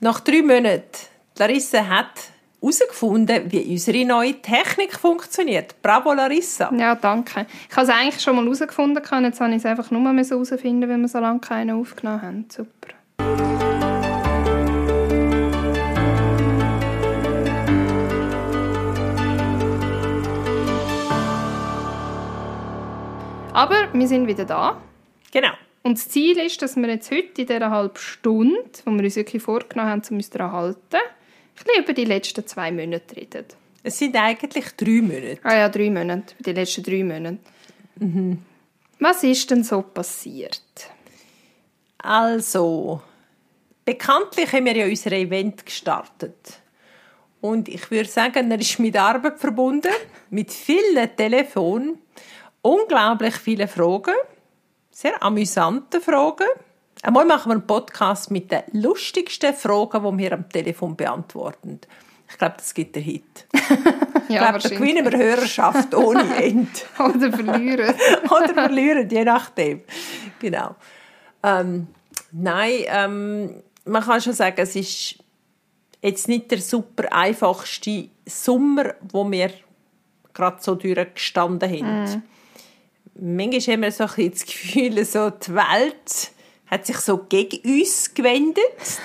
Nach drei Monaten, Larissa hat herausgefunden, wie unsere neue Technik funktioniert. Bravo, Larissa. Ja, danke. Ich habe es eigentlich schon mal herausgefunden, jetzt habe ich es einfach nur herausfinden, weil wir so lange keinen aufgenommen haben. Super. Aber wir sind wieder da. Genau. Und das Ziel ist, dass wir jetzt heute in dieser halben Stunde, wo wir uns wirklich vorgenommen haben, um uns daran halten, ein bisschen über die letzten zwei Monate reden. Es sind eigentlich drei Monate. Ah ja, drei Monate. Die letzten drei Monate. Mhm. Was ist denn so passiert? Also, bekanntlich haben wir ja unser Event gestartet. Und ich würde sagen, er ist mit Arbeit verbunden, mit vielen Telefonen unglaublich viele Fragen, sehr amüsante Fragen. Einmal machen wir einen Podcast mit den lustigsten Fragen, die wir am Telefon beantworten. Ich glaube, das gibt der Hit. ja, ich glaube, da gewinnen wir Hörerschaft ohne Ende. Oder verlieren. Oder verlieren, je nachdem. Genau. Ähm, nein, ähm, man kann schon sagen, es ist jetzt nicht der super einfachste Sommer, wo wir gerade so durchgestanden haben. Mm manchmal haben wir so ein das Gefühl, so die Welt hat sich so gegen uns gewendet.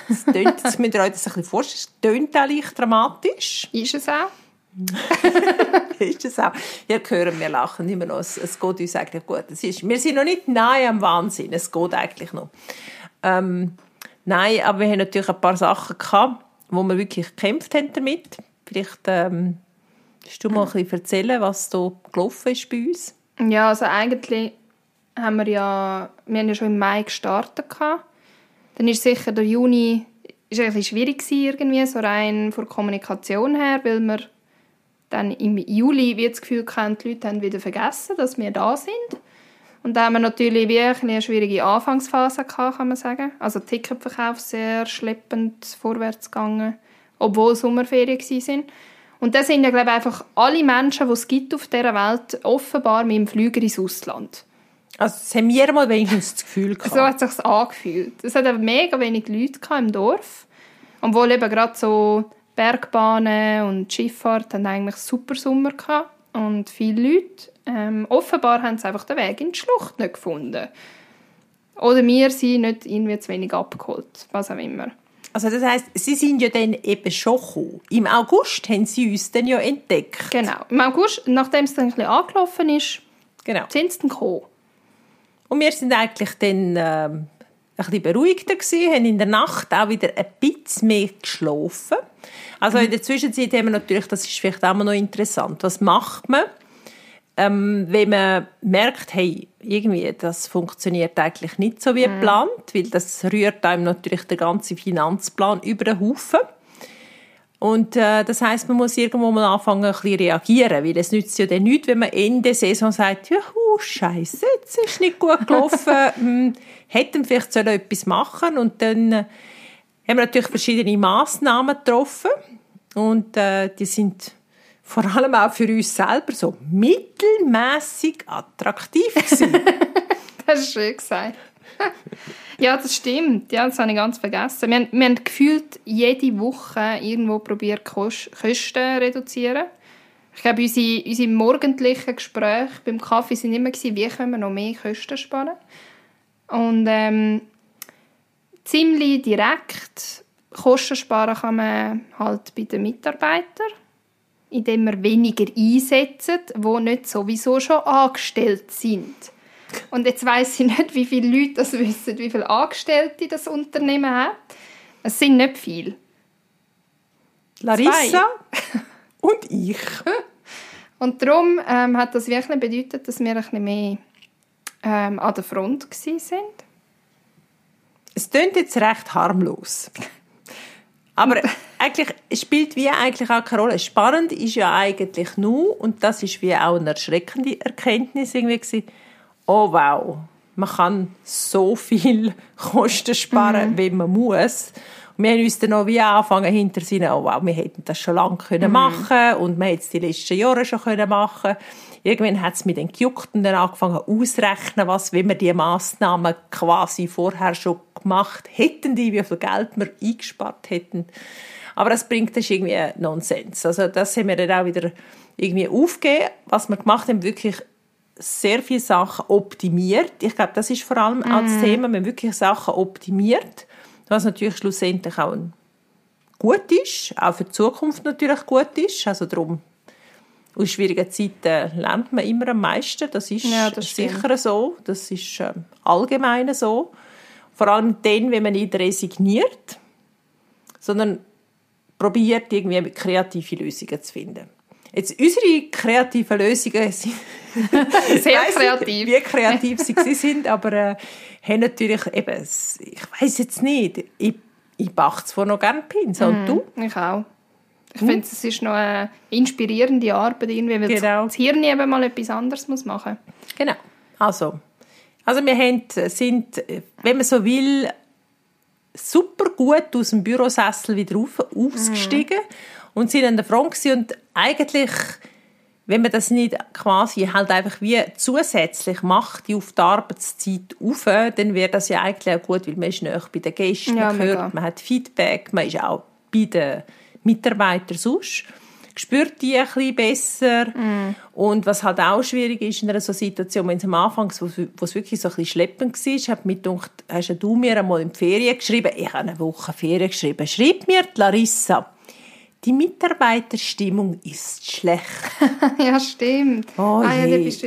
Das, tönt, das müsst ihr euch das ein bisschen vorstellen. Das tönt auch leicht dramatisch. Ist es auch? ist es auch. Ihr hören, wir lachen immer noch. Es, es geht uns eigentlich gut. Es ist, wir sind noch nicht nahe am Wahnsinn. Es geht eigentlich noch. Ähm, nein, aber wir haben natürlich ein paar Sachen gehabt, wo wir wirklich gekämpft haben damit. Vielleicht ähm, du mal ein bisschen erzählen, was da gelaufen ist bei uns? Ja, also eigentlich haben wir ja, wir haben ja schon im Mai gestartet. Dann ist sicher der Juni ist ein bisschen schwierig irgendwie, so rein von der Kommunikation her, weil wir dann im Juli wie das Gefühl hatten, die Leute haben wieder vergessen, dass wir da sind. Und da haben wir natürlich wie eine schwierige Anfangsphase gehabt, kann man sagen. Also Ticketverkauf sehr schleppend vorwärts gegangen, obwohl Sommerferien waren. Und das sind ja, glaube ich, einfach alle Menschen, die es gibt auf dieser Welt, offenbar mit dem Flüger ins Ausland. Also das haben wir mal wenigstens das Gefühl gehabt. So hat es sich angefühlt. Es hat mega wenig Leute im Dorf. Obwohl eben gerade so Bergbahnen und Schifffahrt haben eigentlich super Sommer gehabt. Und viele Leute. Ähm, offenbar haben sie einfach den Weg in die Schlucht nicht gefunden. Oder wir sind nicht irgendwie zu wenig abgeholt. Was auch immer. Also das heißt, Sie sind ja dann eben schon gekommen. Im August haben Sie uns dann ja entdeckt. Genau. Im August, nachdem es dann ein bisschen angelaufen ist, genau. sind Sie dann gekommen. Und wir sind eigentlich dann äh, ein bisschen beruhigter gewesen, haben in der Nacht auch wieder ein bisschen mehr geschlafen. Also mhm. in der Zwischenzeit haben wir natürlich, das ist vielleicht auch noch interessant, was macht man, ähm, wenn man merkt, hey, irgendwie, das funktioniert eigentlich nicht so wie mhm. geplant, weil das rührt einem natürlich der ganze Finanzplan über den Haufen. Und äh, das heißt, man muss irgendwo mal anfangen, ein bisschen reagieren, weil es nützt ja dann nichts, wenn man Ende Saison sagt, ja, Scheiße, jetzt ist nicht gut gelaufen, hm, hätten vielleicht sollen etwas machen und dann äh, haben wir natürlich verschiedene Maßnahmen getroffen und äh, die sind vor allem auch für uns selber so mittelmäßig attraktiv gewesen. das ist schön gesagt. ja, das stimmt. Ja, das habe ich ganz vergessen. Wir haben, wir haben gefühlt jede Woche irgendwo probiert, Kosten zu reduzieren. Ich glaube, unsere, unsere morgendlichen Gespräche beim Kaffee waren immer, wie können wir noch mehr Kosten sparen. Und ähm, ziemlich direkt Kosten sparen kann man halt bei den Mitarbeitern indem wir weniger einsetzen, die nicht sowieso schon angestellt sind. Und jetzt weiß ich nicht, wie viele Leute das wissen, wie viele Angestellte das Unternehmen hat. Es sind nicht viele. Larissa und ich. Und darum ähm, hat das wirklich bedeutet, dass wir ein bisschen mehr ähm, an der Front sind. Es klingt jetzt recht harmlos. Aber eigentlich spielt wie eigentlich auch keine Rolle. Spannend ist ja eigentlich nur, und das ist wie auch eine erschreckende Erkenntnis irgendwie gewesen, oh wow, man kann so viel Kosten sparen, mhm. wie man muss. Und wir haben uns dann noch wie angefangen hinter oh wow, wir hätten das schon lange können mhm. machen und wir hätten es die letzten Jahre schon können machen Irgendwann hat es mir dann gejuckt und dann angefangen auszurechnen, was, wenn wir die Massnahmen quasi vorher schon gemacht hätten, die, wie viel Geld wir eingespart hätten. Aber das bringt das irgendwie Nonsens. Also das haben wir dann auch wieder irgendwie aufgegeben. Was wir gemacht haben, wirklich sehr viele Sachen optimiert. Ich glaube, das ist vor allem mm. auch das mhm. Thema, wir haben wirklich Sachen optimiert, was natürlich schlussendlich auch gut ist, auch für die Zukunft natürlich gut ist. Also darum, aus schwierigen Zeiten lernt man immer am meisten. Das ist ja, das sicher so. Das ist äh, allgemein so. Vor allem dann, wenn man nicht resigniert, sondern probiert, irgendwie kreative Lösungen zu finden. Jetzt, unsere kreativen Lösungen sind sehr kreativ. Nicht, wie kreativ sie sind, aber äh, haben natürlich eben, ich weiß jetzt nicht, ich, ich mache zwar noch gerne Pins, und mm, du? Ich auch. Ich hm? finde, es ist noch eine inspirierende Arbeit, irgendwie, weil genau. das Hirn eben mal etwas anderes muss machen muss. Genau. Also, also wir haben, sind, wenn man so will, super gut aus dem Bürosessel wieder auf, ausgestiegen. Mm. und sind an der Front und eigentlich wenn man das nicht quasi halt einfach wie zusätzlich macht, die auf die Arbeitszeit auf, dann wäre das ja eigentlich auch gut, weil man ist näher bei den Gästen, ja, man hört, man hat Feedback, man ist auch bei den Mitarbeitern sonst spürt die ein bisschen besser. Mm. Und was halt auch schwierig ist in einer so Situation, wenn es am Anfang, wo, es wirklich so ein bisschen schleppend war, hat mir gedacht, hast du mir einmal in die Ferien geschrieben? Ich habe eine Woche Ferien geschrieben. Schreib mir die Larissa. Die Mitarbeiterstimmung ist schlecht. ja, stimmt. Oh ah, ja, ich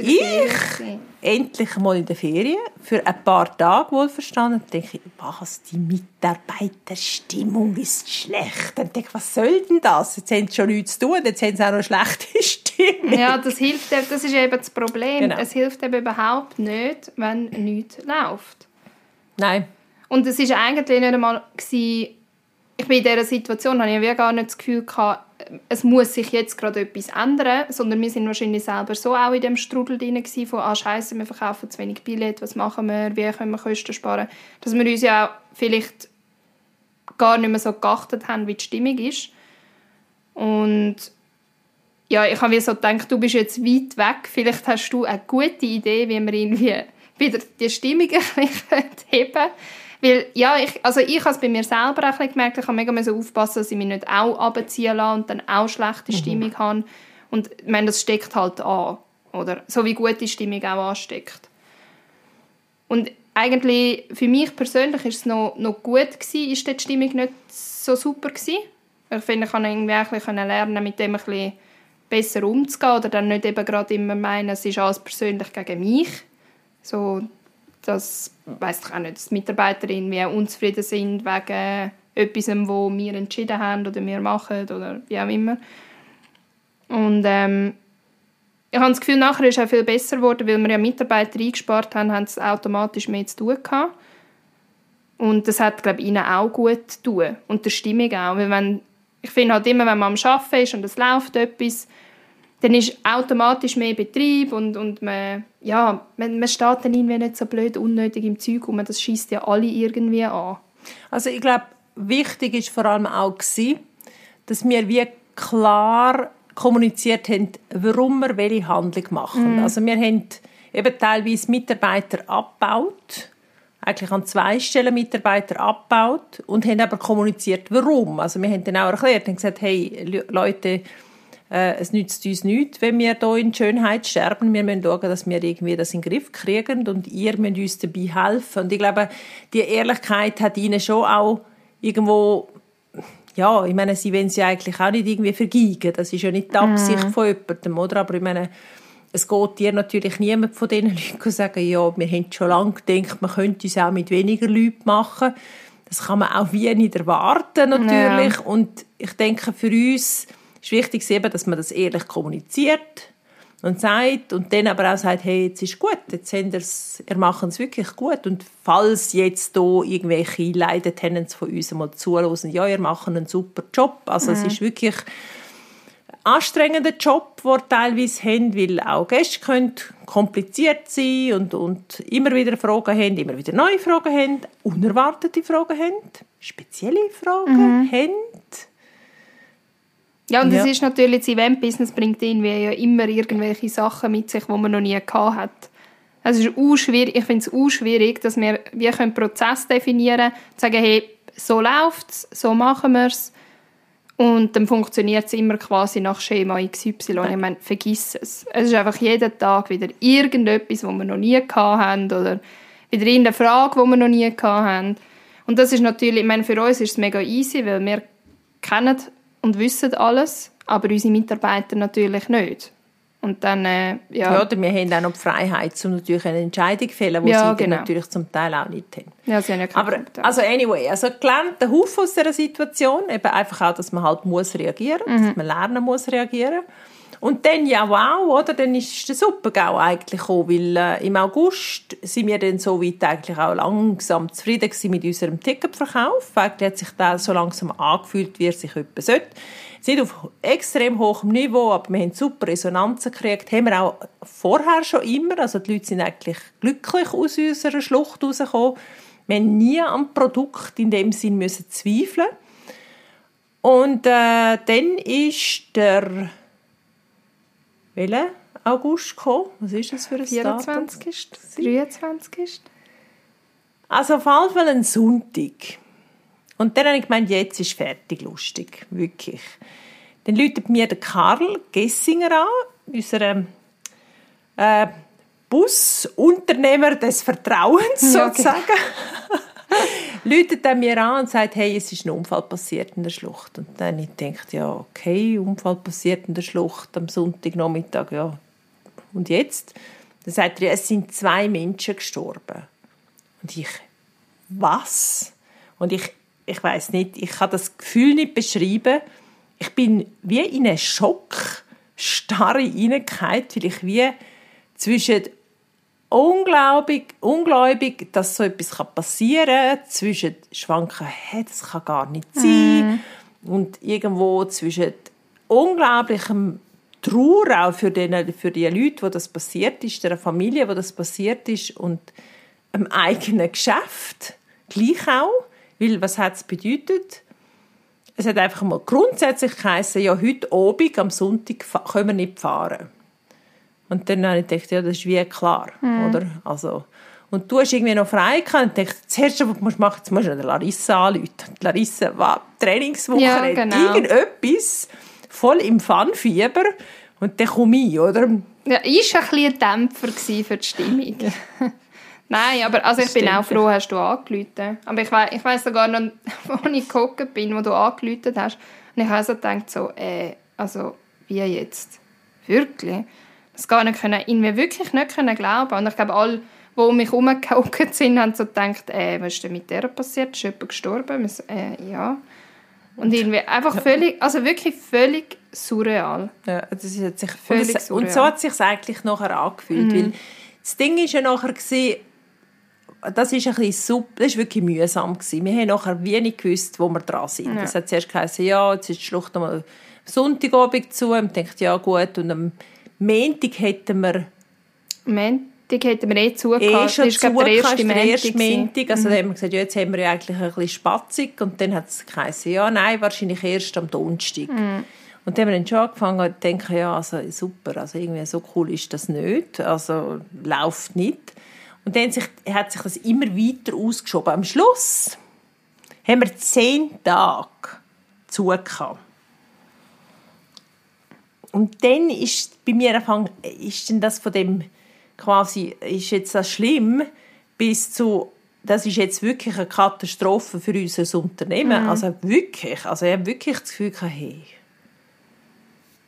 endlich mal in der Ferien für ein paar Tage wohlverstanden. Dann denke ich, was, die Mitarbeiterstimmung ist schlecht. Dann denke was soll denn das? Jetzt haben sie schon nichts zu tun, jetzt haben sie auch noch schlechte Stimmung. Ja, das hilft, das ist eben das Problem. Genau. Es hilft eben überhaupt nicht, wenn nichts läuft. Nein. Und es war eigentlich nicht einmal, ich bin in dieser Situation, habe ich gar nicht das Gefühl gehabt, es muss sich jetzt gerade etwas ändern, sondern wir sind wahrscheinlich selber so auch in dem Strudel drin gewesen, von «Ah, scheiße, wir verkaufen zu wenig Billett, was machen wir, wie können wir Kosten sparen?» Dass wir uns ja auch vielleicht gar nicht mehr so geachtet haben, wie die Stimmung ist. Und ja, ich habe so gedacht, du bist jetzt weit weg, vielleicht hast du eine gute Idee, wie wir irgendwie wieder die Stimmung ein bisschen heben können weil, ja, ich, also ich habe es bei mir selber auch gemerkt, ich habe mega aufpassen, dass ich mich nicht auch abziehen lasse und dann auch schlechte mhm. Stimmung habe. Und ich meine, das steckt halt an. Oder? So wie gute Stimmung auch ansteckt. Und eigentlich für mich persönlich ist es noch, noch gut gewesen, ist die Stimmung nicht so super gewesen. Ich finde, ich konnte irgendwie auch lernen, mit dem ein bisschen besser umzugehen oder dann nicht eben gerade immer meinen, es ist alles persönlich gegen mich. So dass, weiß ich auch nicht, dass Mitarbeiterinnen unzufrieden sind wegen etwas, wo wir entschieden haben oder wir machen oder wie auch immer. Und ähm, ich habe das Gefühl, nachher ist es auch viel besser geworden, weil wir ja Mitarbeiter eingespart haben, haben sie automatisch mehr zu tun gehabt. Und das hat, glaube ich, ihnen auch gut zu tun. Und der Stimmung auch. Weil wenn, ich finde halt immer, wenn man am Arbeiten ist und es läuft etwas, dann ist automatisch mehr Betrieb und, und man, ja, man, man steht dann irgendwie nicht so blöd unnötig im Zeug und das schießt ja alle irgendwie an. Also ich glaube, wichtig ist vor allem auch gewesen, dass wir wie klar kommuniziert haben, warum wir welche Handlung machen. Mm. Also wir haben eben teilweise Mitarbeiter abgebaut, eigentlich an zwei Stellen Mitarbeiter abgebaut und haben aber kommuniziert, warum. Also wir haben dann auch erklärt, haben gesagt, hey Leute, es nützt uns nichts, wenn wir hier in Schönheit sterben. Wir müssen schauen, dass wir irgendwie das in den Griff kriegen und ihr müsst uns dabei helfen. Und ich glaube, die Ehrlichkeit hat ihnen schon auch irgendwo ja, ich meine, sie wollen sie eigentlich auch nicht irgendwie vergeigen. Das ist ja nicht die Absicht mm. von jemandem, oder? Aber ich meine, es geht dir natürlich niemand von diesen Leuten sagen, ja, wir haben schon lange gedacht, man könnte es auch mit weniger Leuten machen. Das kann man auch wie nicht erwarten, natürlich. Ja. Und ich denke, für uns ist wichtig, eben, dass man das ehrlich kommuniziert und sagt und dann aber auch sagt, hey, jetzt ist gut, jetzt haben wir's, ihr machen es wirklich gut und falls jetzt da irgendwelche Leidetennants von uns mal zuhören, ja, ihr macht einen super Job, also mhm. es ist wirklich anstrengenden Job, den wir teilweise haben, weil auch Gäste können kompliziert sein und, und immer wieder Fragen haben, immer wieder neue Fragen haben, unerwartete Fragen haben, spezielle Fragen mhm. haben. Ja, und ja. das ist natürlich, das Event-Business bringt irgendwie ja immer irgendwelche Sachen mit sich, die man noch nie gehabt hat. Also es ist schwierig, ich finde es auch schwierig, dass wir, wir einen Prozess definieren können, sagen, hey, so läuft es, so machen wir es und dann funktioniert es immer quasi nach Schema XY. Ich meine, vergiss es. Es ist einfach jeden Tag wieder irgendetwas, was wir noch nie hatten oder wieder irgendeine Frage, die wir noch nie hatten. Und das ist natürlich, ich meine, für uns ist es mega easy, weil wir kennen und wissen alles, aber unsere Mitarbeiter natürlich nicht. Und dann, äh, ja. ja. Oder wir haben auch noch die Freiheit, um natürlich eine Entscheidung zu fällen, die ja, sie genau. natürlich zum Teil auch nicht haben. Ja, sie haben ja Aber, also anyway, also gelernt der Haufen aus dieser Situation, eben einfach auch, dass man halt muss reagieren, mhm. dass man lernen muss reagieren. Und dann, ja wow, oder, dann ist der Supergau eigentlich gekommen, weil äh, im August sind wir dann so weit eigentlich auch langsam zufrieden mit unserem Ticketverkauf. Eigentlich hat sich das so langsam angefühlt, wie er sich etwas sollte sind auf extrem hohem Niveau, aber wir haben super Resonanzen gekriegt. Haben wir auch vorher schon immer. Also die Leute sind eigentlich glücklich aus unserer Schlucht rausgekommen. Wir haben nie am Produkt in dem Sinn müssen zweifeln. Und äh, dann ist der welcher August gekommen? Was ist das für ein 24. Datum? 23. Also auf jeden Fall ein Sonntag. Und dann habe ich gemeint, jetzt ist fertig lustig, wirklich. Dann läutet mir der Karl Gessinger an, unser äh, Busunternehmer des Vertrauens sozusagen. Ja, läutet er mir an und sagt, hey, es ist ein Unfall passiert in der Schlucht. Und dann ich denkt ja, okay, Unfall passiert in der Schlucht am Sonntagnachmittag, ja. Und jetzt? Dann sagt er, es sind zwei Menschen gestorben. Und ich, was? Und ich ich weiß nicht, ich kann das Gefühl nicht beschreiben. Ich bin wie in einen Schock starre hineingefallen, weil ich wie zwischen unglaublich, ungläubig, dass so etwas passieren kann, zwischen schwanken, hey, das kann gar nicht sein, mm. und irgendwo zwischen unglaublichem Trauer auch für die, für die Leute, wo das passiert ist, der Familie, wo das passiert ist, und einem eigenen Geschäft gleich auch. Weil, was hat es bedeutet? Es hat einfach mal grundsätzlich geheißen, ja, heute Abend, am Sonntag, können wir nicht fahren. Und dann habe ich gedacht, ja, das ist wie klar, mhm. oder? Also, und du hast irgendwie noch frei gehabt und dachte, das Erste, was du machen musst, musst du Larissa anrufen. Larissa war Trainingswoche, ja, genau. irgendetwas, voll im Funfieber und dann komme ich, oder? Ja, ich war ein bisschen ein Dämpfer für die Stimmung. Nein, aber also ich bin auch froh, hast du angerufen. Aber ich weiß ich weiss sogar noch, wo ich geguckt bin, wo du angerufen hast. Und ich habe so gedacht, so, äh, also, wie jetzt? Wirklich? Das gar nicht können, irgendwie wirklich nicht können glauben. Und ich glaube, alle, die um mich herumgehockt sind, haben so gedacht, äh, was ist denn mit der passiert? Ist jemand gestorben? So, äh, ja. Und irgendwie einfach völlig, also wirklich völlig surreal. Ja, das ist sich völlig und, surreal. und so hat es sich eigentlich nachher angefühlt, mhm. weil das Ding ist ja nachher gewesen, das ist ein bisschen super, das ist wirklich mühsam gewesen. Wir haben nachher wenig gewusst, wo wir dran sind. Ja. Das hat zuerst geheißen, ja, jetzt ist die Schlucht nochmal Sonntagabend zu. Und denkt ja gut. Und am Montag hätten wir... Montag hätten wir eh zugehört. Eh schon das ist, der erste Montag. Also mhm. haben wir gesagt, ja, jetzt haben wir ja eigentlich ein bisschen spatzig. Und dann hat es geheißen, ja, nein, wahrscheinlich erst am Donnerstag. Mhm. Und dann haben wir dann schon angefangen zu denken, ja, also super, also irgendwie so cool ist das nicht. Also läuft nicht. Und dann hat sich das immer weiter ausgeschoben. Am Schluss haben wir zehn Tage zugehört. Und dann ist bei mir angefangen, ist denn das von dem quasi, ist jetzt das schlimm, bis zu, das ist jetzt wirklich eine Katastrophe für unser Unternehmen. Mhm. Also wirklich, also ich habe wirklich das Gefühl, hey,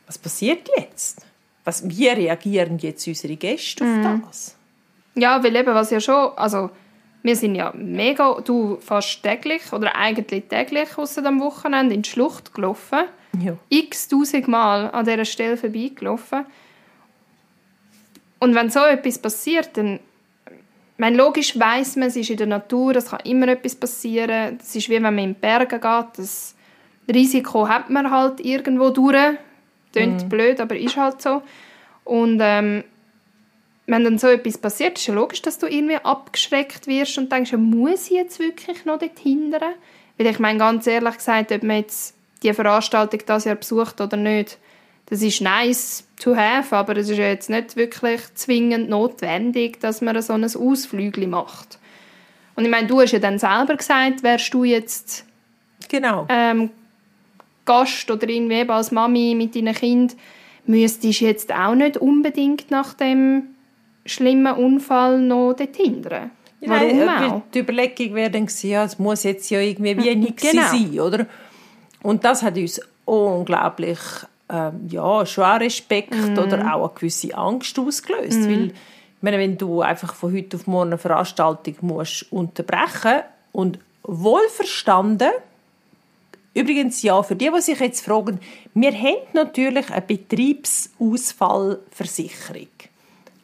was passiert jetzt? Was, wie reagieren jetzt unsere Gäste auf mhm. das? Ja, weil eben, was ja schon, also wir sind ja mega, du fast täglich oder eigentlich täglich außer dem Wochenende in die Schlucht gelaufen. Ja. X tausend Mal an dieser Stelle vorbeigelaufen. Und wenn so etwas passiert, dann meine, logisch weiß man, es ist in der Natur, es kann immer etwas passieren. Es ist wie wenn man in die Berge geht. Das Risiko hat man halt irgendwo durch. Klingt blöd, aber ist halt so. Und ähm, wenn dann so etwas passiert, ist ja logisch, dass du irgendwie abgeschreckt wirst und denkst, ja, muss ich jetzt wirklich noch dort hindern? Weil ich meine, ganz ehrlich gesagt, ob man jetzt die Veranstaltung das Jahr besucht oder nicht, das ist nice to have, aber es ist ja jetzt nicht wirklich zwingend notwendig, dass man so ein Ausflügel macht. Und ich meine, du hast ja dann selber gesagt, wärst du jetzt Genau. ähm, Gast oder irgendwie als Mami mit deinem Kind, müsstest du jetzt auch nicht unbedingt nach dem schlimmen Unfall noch dort hindern. Warum Nein, auch? äh, Die Überlegung wäre dann gewesen, ja, es muss jetzt ja irgendwie wie nichts Genau. sein, oder? Und das hat uns unglaublich ähm, ja, schon auch Respekt Mhm. oder auch eine gewisse Angst ausgelöst. Weil, ich meine, wenn du einfach von heute auf morgen eine Veranstaltung musst unterbrechen und wohlverstanden, übrigens ja, für die, die sich jetzt fragen, wir haben natürlich eine Betriebsausfallversicherung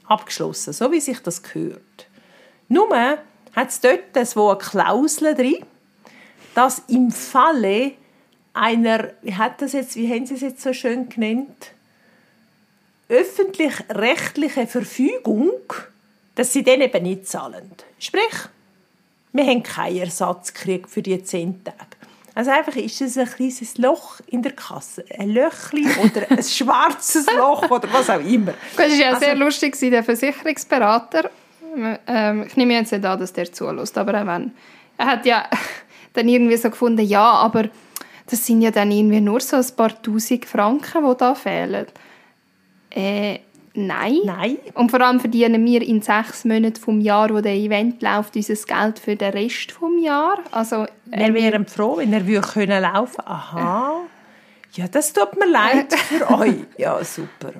abgeschlossen, so wie sich das gehört. Nur hat es dort so eine Klausel drin, dass im Falle einer, wie hat das jetzt, wie haben Sie es jetzt so schön genannt, öffentlich-rechtliche Verfügung, dass sie den eben nicht zahlen. Sprich, wir haben keinen Ersatz gekriegt für die zehn Tage. Also einfach ist es ein kleines Loch in der Kasse. Ein Löchli oder ein schwarzes Loch oder was auch immer. Es war ja Also- sehr lustig, der Versicherungsberater. Ähm, ich nehme jetzt nicht an, dass der zulässt, aber auch wenn. Er hat ja dann irgendwie so gefunden, ja, aber das sind ja dann irgendwie nur so ein paar Tausend Franken, die da fehlen. Äh, nein. Nein. Und vor allem verdienen wir in sechs Monaten vom Jahr, wo der Event läuft, unser Geld für den Rest vom Jahr. Also, Wir wären froh, wenn er würde können laufen Aha. Ja, das tut mir leid für euch. Ja, super.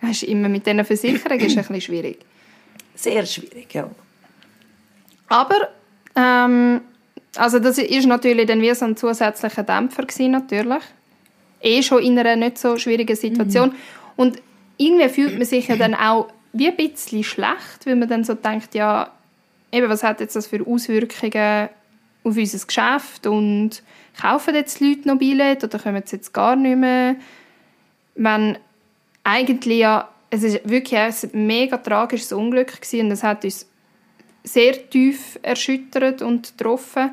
das ist immer mit diesen Versicherungen ist ein bisschen schwierig. Sehr schwierig, ja. Aber ähm, also das ist natürlich dann wie so ein zusätzlicher Dämpfer gewesen, natürlich. Eh schon in einer nicht so schwierigen Situation. Und irgendwie fühlt man sich ja dann auch wie ein bisschen schlecht, weil man dann so denkt, ja, eben, was hat jetzt das für Auswirkungen auf unser Geschäft und kaufen jetzt die Leute noch Billett oder kommen sie jetzt gar nicht mehr? Wenn eigentlich ja, es ist wirklich ein mega tragisches Unglück gewesen und es hat uns sehr tief erschüttert und getroffen.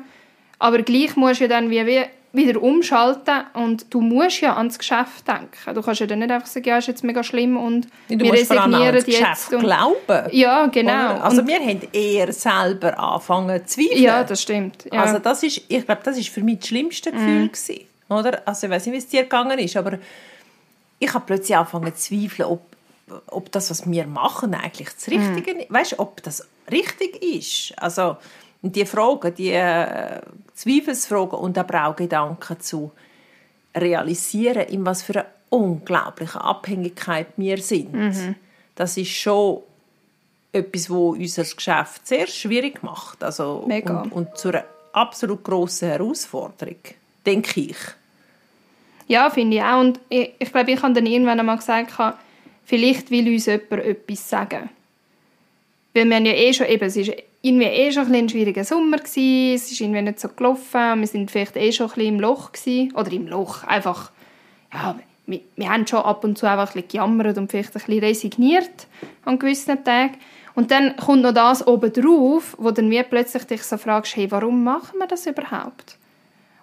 Aber gleich musst du ja dann wie, wie wieder umschalten und du musst ja ans Geschäft denken. Du kannst ja dann nicht einfach sagen, ja, ist jetzt mega schlimm und Du wir resignieren ans Geschäft jetzt. Und, glauben. ja, genau. Oder? Also und, wir haben eher selber angefangen zu zweifeln. ja, das stimmt. Ja. Mhm. Also das ist, ich glaube, das ist für mich das schlimmste Gefühl gewesen, oder? Also ich weiß nicht, wie es dir gegangen ist, aber ich habe plötzlich angefangen zu zweifeln, ob, ob das, was wir machen, eigentlich das Richtige ist. Weißt du, ob das richtig ist? Also und die Fragen, die äh, Zweifelsfragen und aber auch Gedanken zu realisieren, in was für eine unglaubliche Abhängigkeit wir sind. Mhm. Das ist schon etwas, wo unser Geschäft sehr schwierig macht. Also, Mega. Und, und zu einer absolut grossen Herausforderung, denke ich. Ja, finde ich auch. Und ich, ich glaube, ich habe dann irgendwann einmal gesagt, vielleicht will uns jemand etwas sagen. Weil wir haben ja eh schon, eben, es war irgendwie eh schon ein, schwieriger Sommer, gewesen, es ist irgendwie nicht so gelaufen, wir sind vielleicht eh schon ein bisschen im Loch gewesen, oder im Loch, einfach, ja, wir, wir haben schon ab und zu einfach ein bisschen gejammert und vielleicht ein bisschen resigniert an gewissen Tagen. Und dann kommt noch das obendrauf, wo dann wie plötzlich dich so fragst, hey, warum machen wir das überhaupt?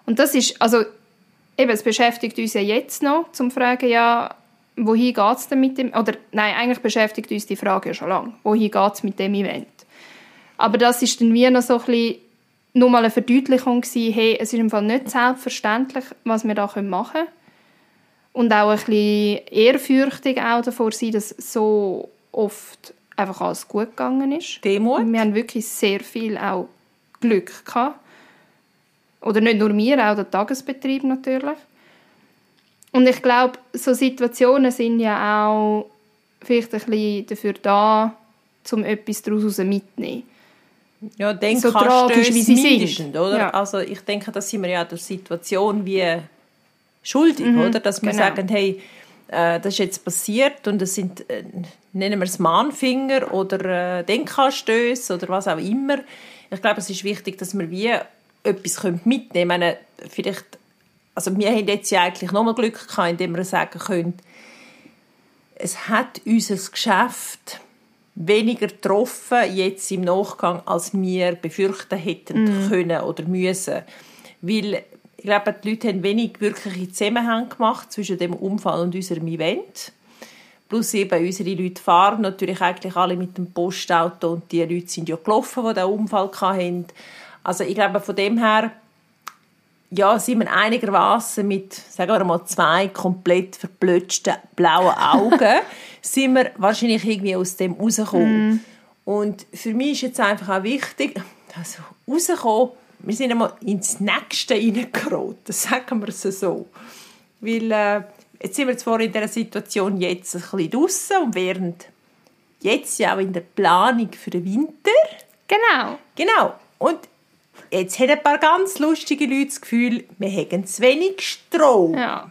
Und das ist, also eben, es beschäftigt uns ja jetzt noch, zum zu fragen, ja, wohin geht es denn mit dem, oder nein, eigentlich beschäftigt uns die Frage ja schon lange, wohin geht es mit dem Event? Aber das ist dann wie noch so ein bisschen, nur mal eine Verdeutlichung gewesen, hey, es ist im Fall nicht selbstverständlich, was wir da machen können. Und auch ein bisschen ehrfürchtig auch davor sein, dass so oft einfach alles gut gegangen ist. Demut. Wir haben wirklich sehr viel auch Glück gehabt. Oder nicht nur wir, auch der Tagesbetrieb natürlich. Und ich glaube, so Situationen sind ja auch vielleicht ein bisschen dafür da, um etwas daraus mitzunehmen. Ja, denk So tragisch, wie sie sind. oder? Ja. Also ich denke, das sind wir ja der Situation wie schuldig, Mhm, oder? Dass wir genau. sagen, hey, äh, das ist jetzt passiert und es sind, äh, nennen wir es Mahnfinger oder äh, Denkanstöße oder was auch immer. Ich glaube, es ist wichtig, dass wir wie etwas können mitnehmen können. Vielleicht, also wir haben jetzt ja eigentlich nochmal Glück gehabt, indem wir sagen können, es hat unser Geschäft weniger getroffen jetzt im Nachgang, als wir befürchten hätten mm. können oder müssen. Weil ich glaube, die Leute haben wenig wirkliche Zusammenhänge gemacht zwischen dem Unfall und unserem Event. Plus eben unsere Leute fahren natürlich eigentlich alle mit dem Postauto und die Leute sind ja gelaufen, die den Unfall hatten. Also ich glaube, von dem her ja, sind wir einigermaßen mit, sagen wir mal, zwei komplett verblötschten blauen Augen, sind wir wahrscheinlich irgendwie aus dem rausgekommen. Mm. Und für mich ist jetzt einfach auch wichtig, also rauskommen, wir sind einmal ins Nächste reingeraten, sagen wir es so. Weil äh, jetzt sind wir zwar in dieser Situation jetzt ein bisschen draussen und während jetzt ja auch in der Planung für den Winter. Genau. Genau. Und jetzt haben ein paar ganz lustige Leute das Gefühl, wir hätten zu wenig Strom. Ja.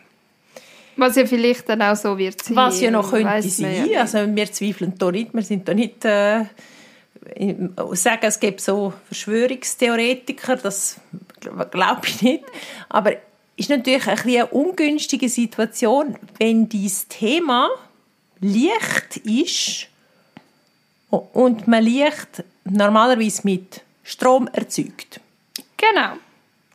Was ja vielleicht dann auch so wird sein. Was ja noch könnte sein. Ja also wir zweifeln da nicht. Wir sind da nicht... Äh, sagen, es gibt so Verschwörungstheoretiker, das glaube ich nicht. Aber es ist natürlich ein eine ungünstige Situation, wenn dieses Thema Licht ist und man Licht normalerweise mit Strom erzeugt. Genau.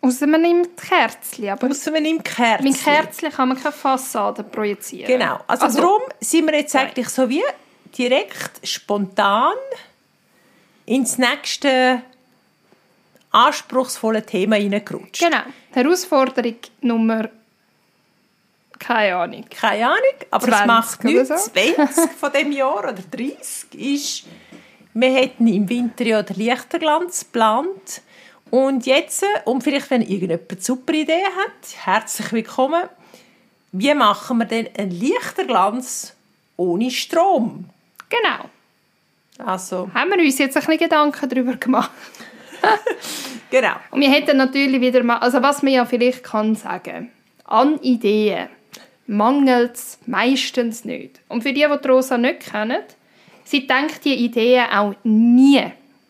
Außer man nimmt Kerzchen. Aber Ausser man nimmt Kerzchen. Mit Kerzchen kann man keine Fassade projizieren. Genau. Also, also darum sind wir jetzt nein. eigentlich so wie direkt spontan ins nächste anspruchsvolle Thema hineingerutscht. Genau. Herausforderung Nummer keine Ahnung. Keine Ahnung, aber 20 es macht nichts. So. 20 von dem Jahr oder 30 ist, wir hätten im Winter ja den Lichterglanz geplant und jetzt, und vielleicht, wenn irgendjemand eine super Idee hat, herzlich willkommen. Wie machen wir denn einen Lichterglanz ohne Strom? Genau. Also. Haben wir uns jetzt ein bisschen Gedanken darüber gemacht. genau. Und wir hätten natürlich wieder mal, also was man ja vielleicht kann sagen, an Ideen mangelt es meistens nicht. Und für die, die die Rosa nicht kennen, sie denkt die Ideen auch nie,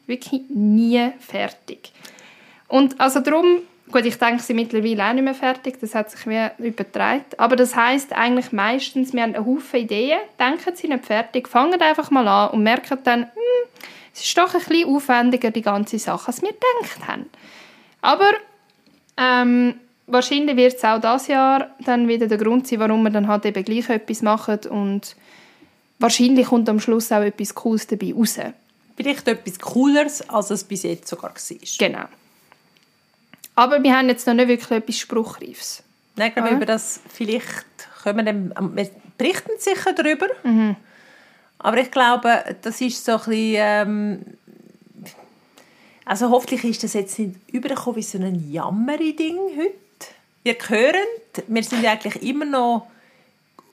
wirklich nie fertig. Und also darum, gut, ich denke, sie mittlerweile auch nicht mehr fertig, das hat sich wie übertragen. Aber das heißt eigentlich meistens, wir haben einen Haufen Ideen, denken sie nicht fertig, fangen einfach mal an und merken dann, hm, es ist doch ein bisschen aufwendiger, die ganze Sache, als wir gedacht haben. Aber ähm, wahrscheinlich wird es auch dieses Jahr dann wieder der Grund sein, warum wir dann halt eben gleich etwas machen und wahrscheinlich kommt am Schluss auch etwas Cooles dabei raus. Vielleicht etwas Cooleres, als es bis jetzt sogar war. Genau. Aber wir haben jetzt noch nicht wirklich etwas Spruchreifes. Nein, ich glaube, über das vielleicht können wir, dann, wir berichten sicher darüber. Mhm. Aber ich glaube, das ist so ein bisschen, ähm, also hoffentlich ist das jetzt nicht übergekommen wie so ein Jammeri-Ding heute. Ihr hört, wir sind eigentlich immer noch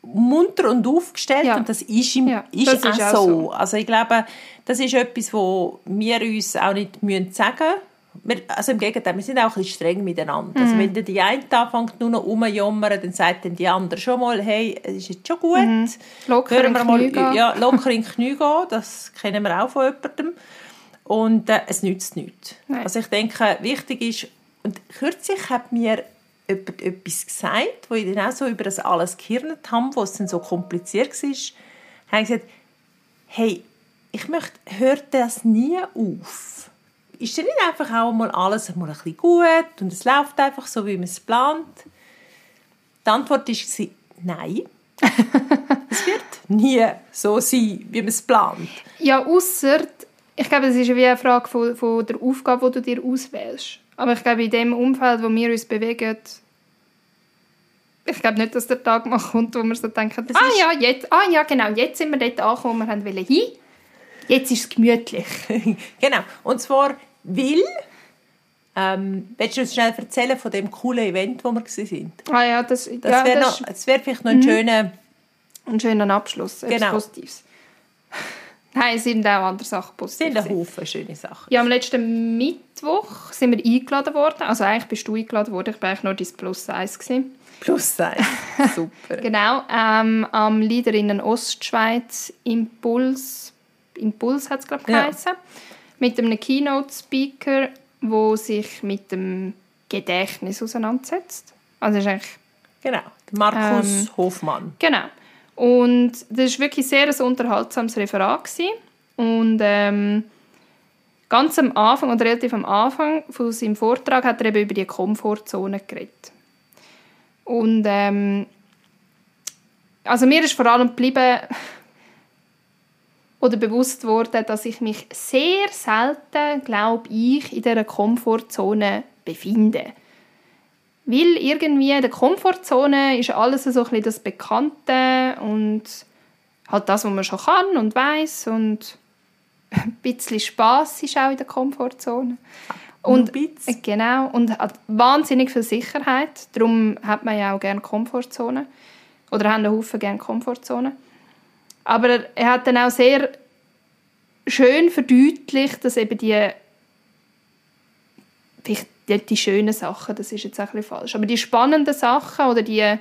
munter und aufgestellt ja. und das ist, im, ja, ist, das auch, ist auch so. so. Also ich glaube, das ist etwas, wo wir uns auch nicht sagen müssen wir, also im Gegenteil, wir sind auch ein bisschen streng miteinander. Also mhm. Also wenn die eine anfängt nur noch rumjammern, dann sagt dann die andere schon mal, hey, es ist jetzt schon gut. Mhm. Locker in mal, gehen. Ja, locker in die Knie gehen, das kennen wir auch von jemandem. Und äh, es nützt nichts. Nein. Also ich denke, wichtig ist, und kürzlich hat mir jemand etwas gesagt, wo ich dann auch so über das alles gehirnt habe, was dann so kompliziert war, habe ich gesagt, hey, ich möchte, hört das nie auf ist dann nicht einfach auch mal alles mal ein bisschen gut und es läuft einfach so, wie man es plant? Die Antwort war nein. es wird nie so sein, wie man es plant. Ja, außer ich glaube, es ist wie eine Frage von, von der Aufgabe, die du dir auswählst. Aber ich glaube, in dem Umfeld, wo wir uns bewegen, ich glaube nicht, dass der Tag mal kommt, wo wir so denken, das ah ja, jetzt, ah ja, genau, jetzt sind wir dort angekommen, wo wir hin Jetzt ist es gemütlich. genau. Und zwar, weil... Ähm, willst du uns schnell erzählen von dem coolen Event, wo wir waren? Ah ja, das, das ja, wäre wär vielleicht noch ein mhm. schöner... Ein schöner Abschluss, genau. Positives. Nein, es sind auch andere Sachen positiv. Es sind ein Haufen schöne Sachen. Ja, am letzten Mittwoch sind wir eingeladen worden. Also eigentlich bist du eingeladen worden. Ich war eigentlich nur dein Plus 1. Gewesen. Plus 1, super. genau, ähm, am Leaderinnen Ostschweiz Impuls Impuls hat es glaube ich ja. Mit einem Keynote-Speaker, wo sich mit dem Gedächtnis auseinandersetzt. Also ist eigentlich genau, Markus ähm, Hofmann. Genau. Und das war wirklich sehr ein unterhaltsames Referat. Gewesen. Und ähm, ganz am Anfang, oder relativ am Anfang von seinem Vortrag, hat er eben über die Komfortzone geredet. Und ähm, also mir ist vor allem geblieben, oder bewusst worden, dass ich mich sehr selten, glaube ich, in dieser Komfortzone befinde. Weil irgendwie in der Komfortzone ist alles so ein bisschen das Bekannte und halt das, was man schon kann und weiß und ein bisschen Spass ist auch in der Komfortzone. Und, genau, und hat wahnsinnig viel Sicherheit. Darum hat man ja auch gerne Komfortzone. Oder haben Haufen gerne Komfortzone. Aber er hat dann auch sehr schön verdeutlicht, dass eben die vielleicht die, die schönen Sachen, das ist jetzt ein bisschen falsch, aber die spannenden Sachen oder die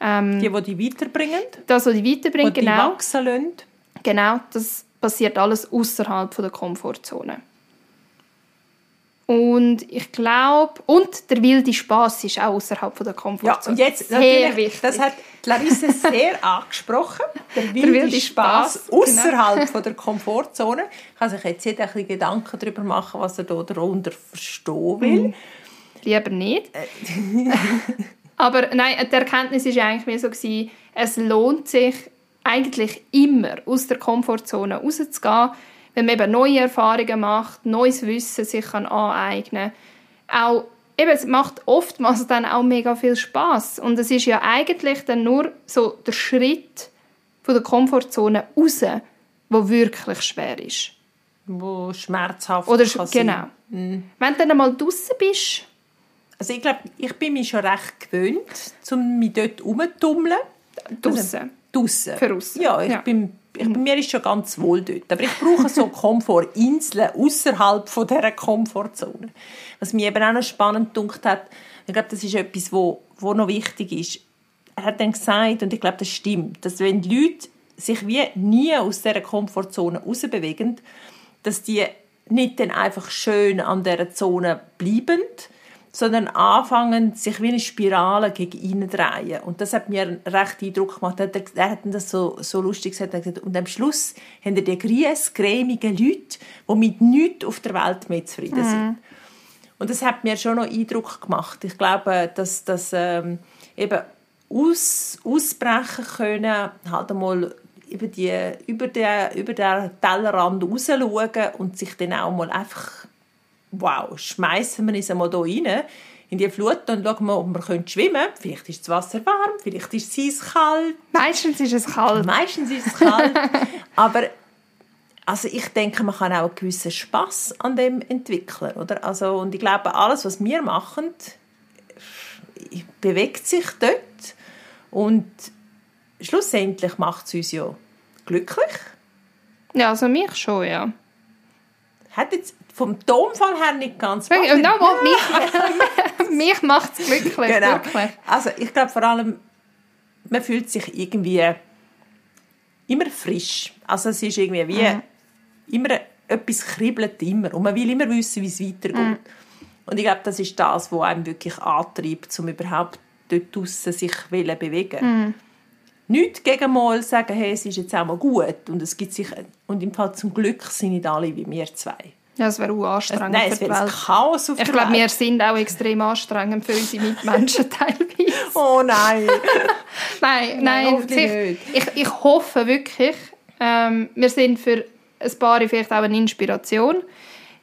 ähm, die, die die weiterbringen, das, was die weiterbringen, die genau, wachsen lassen. genau, das passiert alles außerhalb der Komfortzone. Und ich glaube, und der wilde Spaß ist auch außerhalb der Komfortzone. Ja, und jetzt sehr wichtig. Das hat Larissa sehr angesprochen. Der wilde, der wilde Spaß genau. außerhalb genau. der Komfortzone. Ich kann sich jetzt jeder ein bisschen Gedanken darüber machen, was er da darunter verstehen will. Mhm. Lieber nicht. Äh. Aber nein, die Erkenntnis war eigentlich mehr so, gewesen, es lohnt sich eigentlich immer aus der Komfortzone rauszugehen, wenn man eben neue Erfahrungen macht, neues Wissen sich kann aneignen kann. Auch, eben, es macht oftmals dann auch mega viel Spaß und es ist ja eigentlich dann nur so der Schritt von der Komfortzone raus, wo wirklich schwer ist. Wo schmerzhaft Oder, kann Genau. Mhm. Wenn du dann einmal draußen bist, also ich glaube, ich bin mich schon recht gewöhnt, um mich dort herumzutummeln. Draußen? Also. Für uns. Ja, ich ja. bin ich, mir ist schon ganz wohl dort. Aber ich brauche so Komfortinseln außerhalb von dieser Komfortzone. Was mir eben auch noch spannend gedacht hat, ich glaube, das ist etwas, wo, wo noch wichtig ist. Er hat dann gesagt, und ich glaube, das stimmt, dass wenn die Leute sich wie nie aus dieser Komfortzone rausbewegen, dass die nicht dann einfach schön an dieser Zone bleiben, sondern anfangen, sich wie eine Spirale gegen ihn drehen. Und das hat mir einen recht Eindruck gemacht. Er, er hat das so, so lustig gesagt. Er gesagt. Und am Schluss haben er die gries, cremigen Leute, die mit nichts auf der Welt mehr zufrieden sind. Mhm. Und das hat mir schon noch Eindruck gemacht. Ich glaube, dass das ähm, eben aus, ausbrechen können, halt einmal über, die, über, den, über den Tellerrand rausschauen und sich dann auch mal einfach wow, schmeißen wir uns einmal hier rein in die Flut und schauen mal, ob wir schwimmen können. Vielleicht ist das Wasser warm, vielleicht ist es kalt. Meistens ist es kalt. Meistens ist es kalt. Aber also ich denke, man kann auch einen gewissen Spass an dem entwickeln. Oder? Also, und ich glaube, alles, was wir machen, bewegt sich dort. Und schlussendlich macht es uns ja glücklich. Ja, also mich schon, ja. Hat jetzt vom Tonfall her nicht ganz passt. No, ja. mich, mich macht es glücklich, genau. Wirklich. Also ich glaube vor allem, man fühlt sich irgendwie immer frisch. Also es ist irgendwie wie mhm. immer etwas kribbelt immer und man will immer wissen, wie es weitergeht. Mhm. Und ich glaube, das ist das, was einem wirklich antreibt, um überhaupt dort draussen sich zu bewegen. Mhm. Nicht gegen mal sagen, hey, es ist jetzt auch mal gut und es gibt sich und im Fall zum Glück sind nicht alle wie wir zwei. Ja, es wäre auch anstrengend Nein, es wäre Chaos auf Ich glaube, wir sind auch extrem anstrengend für unsere Mitmenschen teilweise. Oh nein. nein, nein, nein ich, ich, hoffe wirklich, ähm, wir sind für ein paar vielleicht auch eine Inspiration.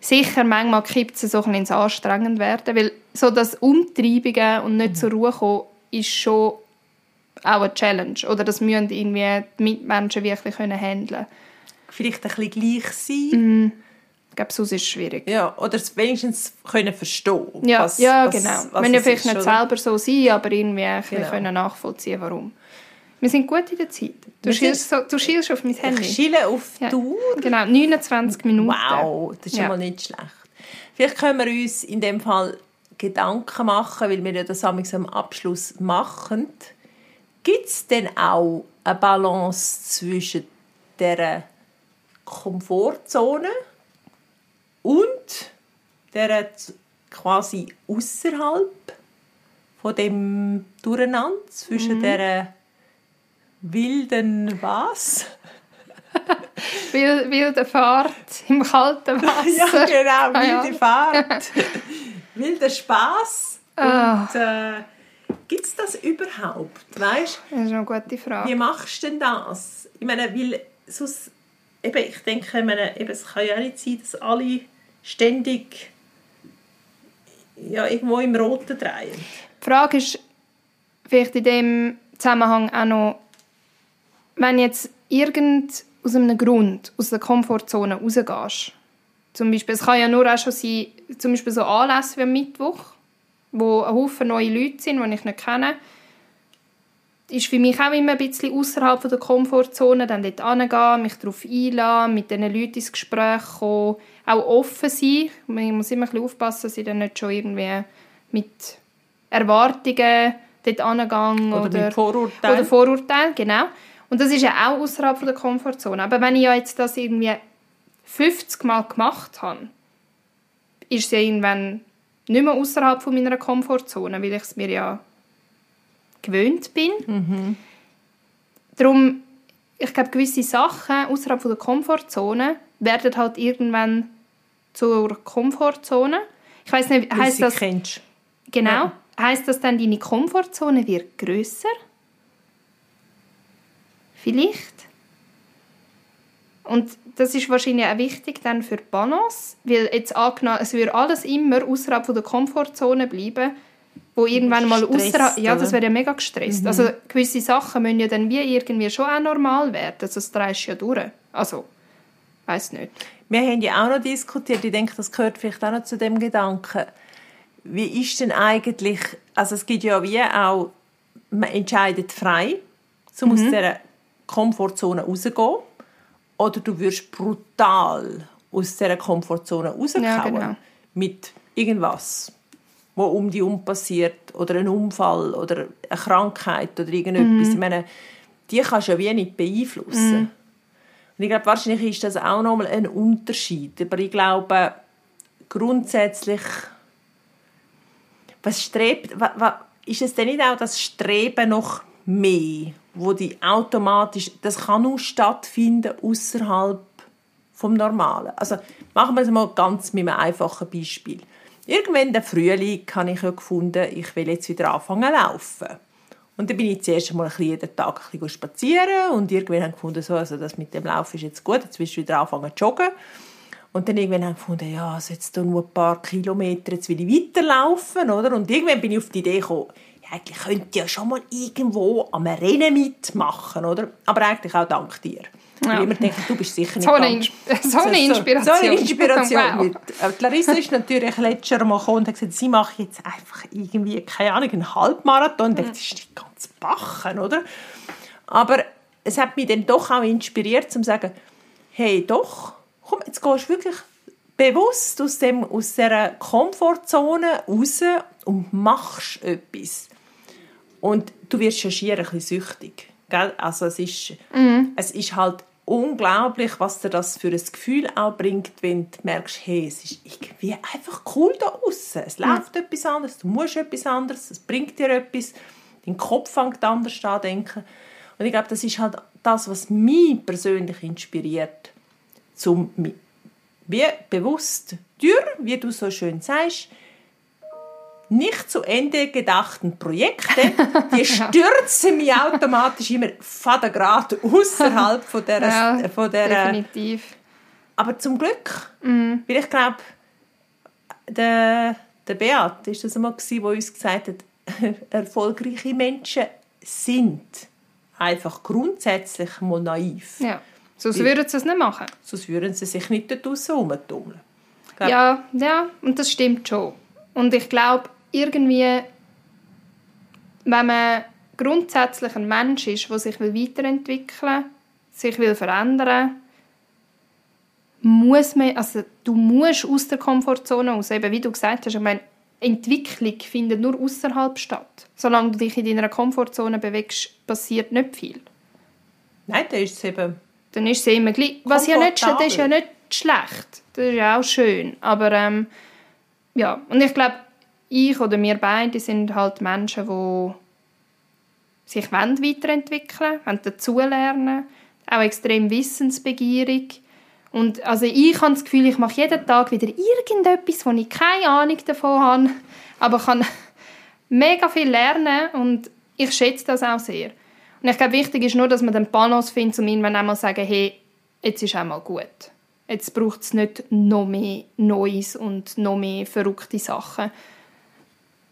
Sicher, manchmal kippt es so ein ins anstrengend werden, weil so das Umtreibungen und nicht zur Ruhe kommen, ist schon auch eine Challenge. Oder das müssen irgendwie die Mitmenschen wirklich handeln können. Vielleicht ein bisschen gleich sein. Mm ich glaube, sonst ist es schwierig. Ja, oder es wenigstens können verstehen Ja, was, ja was, genau. Was, ja vielleicht nicht oder? selber so sein, aber irgendwie genau. können nachvollziehen, warum. Wir sind gut in der Zeit. Du schielst, so, du schielst auf mein Handy. Ich schiele auf ja. Tour. Genau, 29 Minuten. Wow, das ist ja. schon mal nicht schlecht. Vielleicht können wir uns in dem Fall Gedanken machen, weil wir ja das am Abschluss machen. Gibt es denn auch eine Balance zwischen der Komfortzone und der quasi außerhalb von dem Durcheinander zwischen mhm. der wilden was? Wild, wilde Fahrt im kalten Wasser. ja, genau, Ah, ja. wilde Fahrt. wilder Spaß. Ah. Und äh, gibt es das überhaupt? Weißt Das ist eine gute Frage. Wie machst du denn das? Ich meine, weil sonst, eben, ich denke, ich meine, eben, es kann ja auch nicht sein, dass alle ständig ja, irgendwo im Roten drehen. Die Frage ist vielleicht in dem Zusammenhang auch noch, wenn jetzt irgend aus einem Grund aus der Komfortzone rausgehst, zum Beispiel, es kann ja nur auch schon sein, zum Beispiel so Anlässe wie am Mittwoch, wo ein Haufen neue Leute sind, die ich nicht kenne, ist für mich auch immer ein bisschen außerhalb der Komfortzone, dann dort hingehen, mich darauf einlassen, mit diesen Leuten ins Gespräch kommen, auch offen sein. Ich muss immer ein bisschen aufpassen, dass ich dann nicht schon irgendwie mit Erwartungen dort hingehe. Oder, Oder, mit Vorurteilen. oder Vorurteile, genau. Und das ist ja auch außerhalb der Komfortzone. Aber wenn ich ja jetzt das irgendwie 50 Mal gemacht habe, ist es ja irgendwann nicht mehr außerhalb meiner Komfortzone, weil ich es mir ja gewöhnt bin. Darum, ich glaube, gewisse Sachen außerhalb von der Komfortzone werden halt irgendwann zur Komfortzone. Ich weiß nicht, heißt das kennst. genau? Ja. Heißt das dann, deine Komfortzone wird größer? Vielleicht. Und das ist wahrscheinlich auch wichtig dann für die Balance, weil jetzt angenommen, es würde alles immer außerhalb von der Komfortzone bleiben, wo irgendwann mal außerhalb, ja, das? Mhm. wäre ja mega gestresst. Also gewisse Sachen müssen ja dann wie irgendwie schon auch normal werden, also das drehst ja durch. Also, weiß nicht. Wir haben ja auch noch diskutiert, ich denke, das gehört vielleicht auch noch zu dem Gedanken. Wie ist denn eigentlich, also es gibt ja wie auch, man entscheidet frei, um aus dieser Komfortzone rauszugehen, oder du wirst brutal aus dieser Komfortzone rausgehauen. Ja, genau. Mit irgendwas, wo um dich herum passiert, oder ein Unfall, oder eine Krankheit, oder irgendetwas. Ich meine, die kannst du ja wie nicht beeinflussen. Und ich glaube, wahrscheinlich ist das auch nochmal ein Unterschied. Aber ich glaube, grundsätzlich, was strebt, wa, wa, ist es denn nicht auch das Streben noch mehr, wo die automatisch, das kann nur stattfinden außerhalb vom Normalen. Also machen wir es mal ganz mit einem einfachen Beispiel. Irgendwann der Frühling habe ich ja gefunden, ich will jetzt wieder anfangen zu laufen. Und dann bin ich zuerst bisschen jeden Tag ein bisschen spazieren und irgendwann habe ich gefunden, so, also das mit dem Laufen ist jetzt gut, jetzt willst du wieder anfangen zu joggen. Und dann irgendwann habe ich gefunden, ja, also jetzt nur ein paar Kilometer, jetzt will ich weiterlaufen, oder? Und irgendwann bin ich auf die Idee gekommen, ja, eigentlich könnte ich ja schon mal irgendwo am Rennen mitmachen, oder? Aber eigentlich auch dank dir. Ja. Weil ich immer denke, du bist sicher nicht So eine, ganz... So eine Inspiration. So, eine Inspiration. Wow. Die Larissa ist natürlich letztes Mal gekommen und hat gesagt, sie macht jetzt einfach irgendwie, keine Ahnung, einen Halbmarathon. Ich dachte, das ist nicht ganz bachen, oder? Aber es hat mich dann doch auch inspiriert, zu sagen, hey, doch, komm, jetzt gehst du wirklich bewusst aus, dem, aus dieser Komfortzone raus und machst etwas. Und du wirst schon schier ein bisschen süchtig. Gell? Also es ist, es ist halt unglaublich, was dir das für ein Gefühl auch bringt, wenn du merkst, hey, es ist irgendwie einfach cool da außen. Es läuft etwas anderes, du musst etwas anderes, es bringt dir etwas, dein Kopf fängt anders an zu denken. Und ich glaube, das ist halt das, was mich persönlich inspiriert, zum mi- wie bewusst durch, wie du so schön sagst, nicht zu Ende gedachten Projekte, die stürzen mich automatisch immer fadengrad außerhalb von der, Ja, von der definitiv. aber zum Glück, Mhm. weil ich glaube, der, der Beat ist das einmal gewesen, der uns gesagt hat, erfolgreiche Menschen sind einfach grundsätzlich mal naiv. Ja. Sonst würden sie es nicht machen. Sonst würden sie sich nicht dort draussen rumtummeln. Ja, ja, und das stimmt schon. Und ich glaube, irgendwie, wenn man grundsätzlich ein Mensch ist, der sich will weiterentwickeln sich will verändern muss man, also du musst aus der Komfortzone raus, eben wie du gesagt hast, ich meine, Entwicklung findet nur außerhalb statt. Solange du dich in deiner Komfortzone bewegst, passiert nicht viel. Nein, da ist es eben... Dann ist sie immer gleich. Was ja nicht, das ist ja nicht schlecht. Das ist ja auch schön. Aber ähm, ja, und ich glaube, ich oder wir beide sind halt Menschen, die sich weiterentwickeln wollen, dazulernen, auch extrem wissensbegierig. Und also ich habe das Gefühl, ich mache jeden Tag wieder irgendetwas, wo ich keine Ahnung davon habe, aber kann mega viel lernen und ich schätze das auch sehr. Und ich glaube, wichtig ist nur, dass man den Balance findet, um irgendwann einmal zu sagen, hey, jetzt ist einmal gut. Jetzt braucht es nicht noch mehr Neues und noch mehr verrückte Sachen.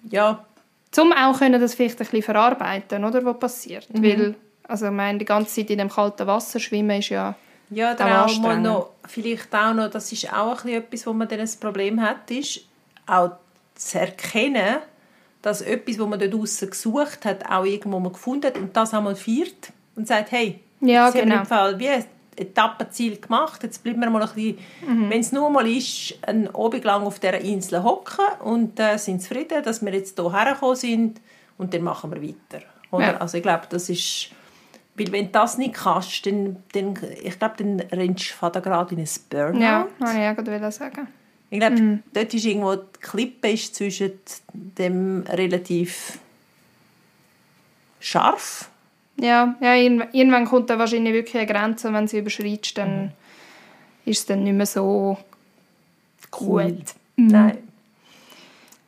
Ja. Zum auch können das vielleicht ein bisschen verarbeiten, oder, was passiert. Mhm. Weil, also ich meine, die ganze Zeit in dem kalten Wasser schwimmen ist ja ja, dann auch mal noch, vielleicht auch noch, das ist auch ein etwas, wo man dann ein Problem hat, ist auch zu erkennen, dass etwas, was man dort draussen gesucht hat, auch irgendwo mal gefunden hat und das einmal feiert und sagt, hey, ja, genau. Fall wie Etappenziel gemacht, jetzt bleiben wir mal ein bisschen, mhm. wenn es nur mal ist, einen Abend lang auf dieser Insel hocken und äh, sind zufrieden, dass wir jetzt hierher hergekommen sind und dann machen wir weiter. Ja. Also ich glaube, das ist, weil wenn du das nicht kannst, dann, dann ich glaube, dann rennst du gerade in ein Burnout. Ja, wollte ich auch sagen. Ich glaube, mhm. dort ist irgendwo die Klippe ist zwischen dem relativ scharf. Ja, ja irgendwann kommt da wahrscheinlich wirklich eine Grenze, wenn sie überschreitet, dann mhm. ist es dann nicht mehr so cool. gut. Mhm. Nein.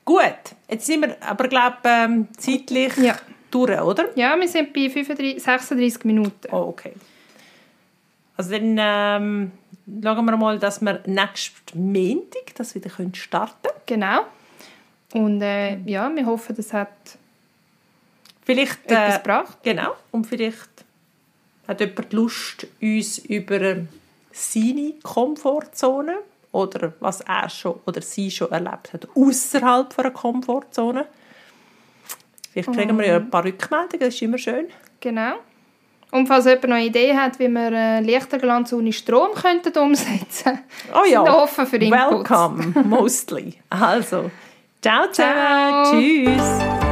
Gut, jetzt sind wir aber glaube ähm, zeitlich ja. durch, oder? Ja, wir sind bei 35, 36 Minuten. Oh, okay. Also dann ähm, schauen wir mal, dass wir nächsten Montag das wieder starten können. Genau. Und äh, ja, wir hoffen, das hat vielleicht, etwas äh, gebracht. Genau. Und vielleicht hat jemand Lust, uns über seine Komfortzone oder was er schon oder sie schon erlebt hat, außerhalb einer Komfortzone. Vielleicht kriegen wir ja ein paar Rückmeldungen, das ist immer schön. Genau. Und falls jemand noch eine Idee hat, wie wir äh, Lichterglanz ohne Strom könnten umsetzen oh ja. sind offen für Inputs. Welcome, mostly. Also, ciao zusammen. Ciao. Tschüss.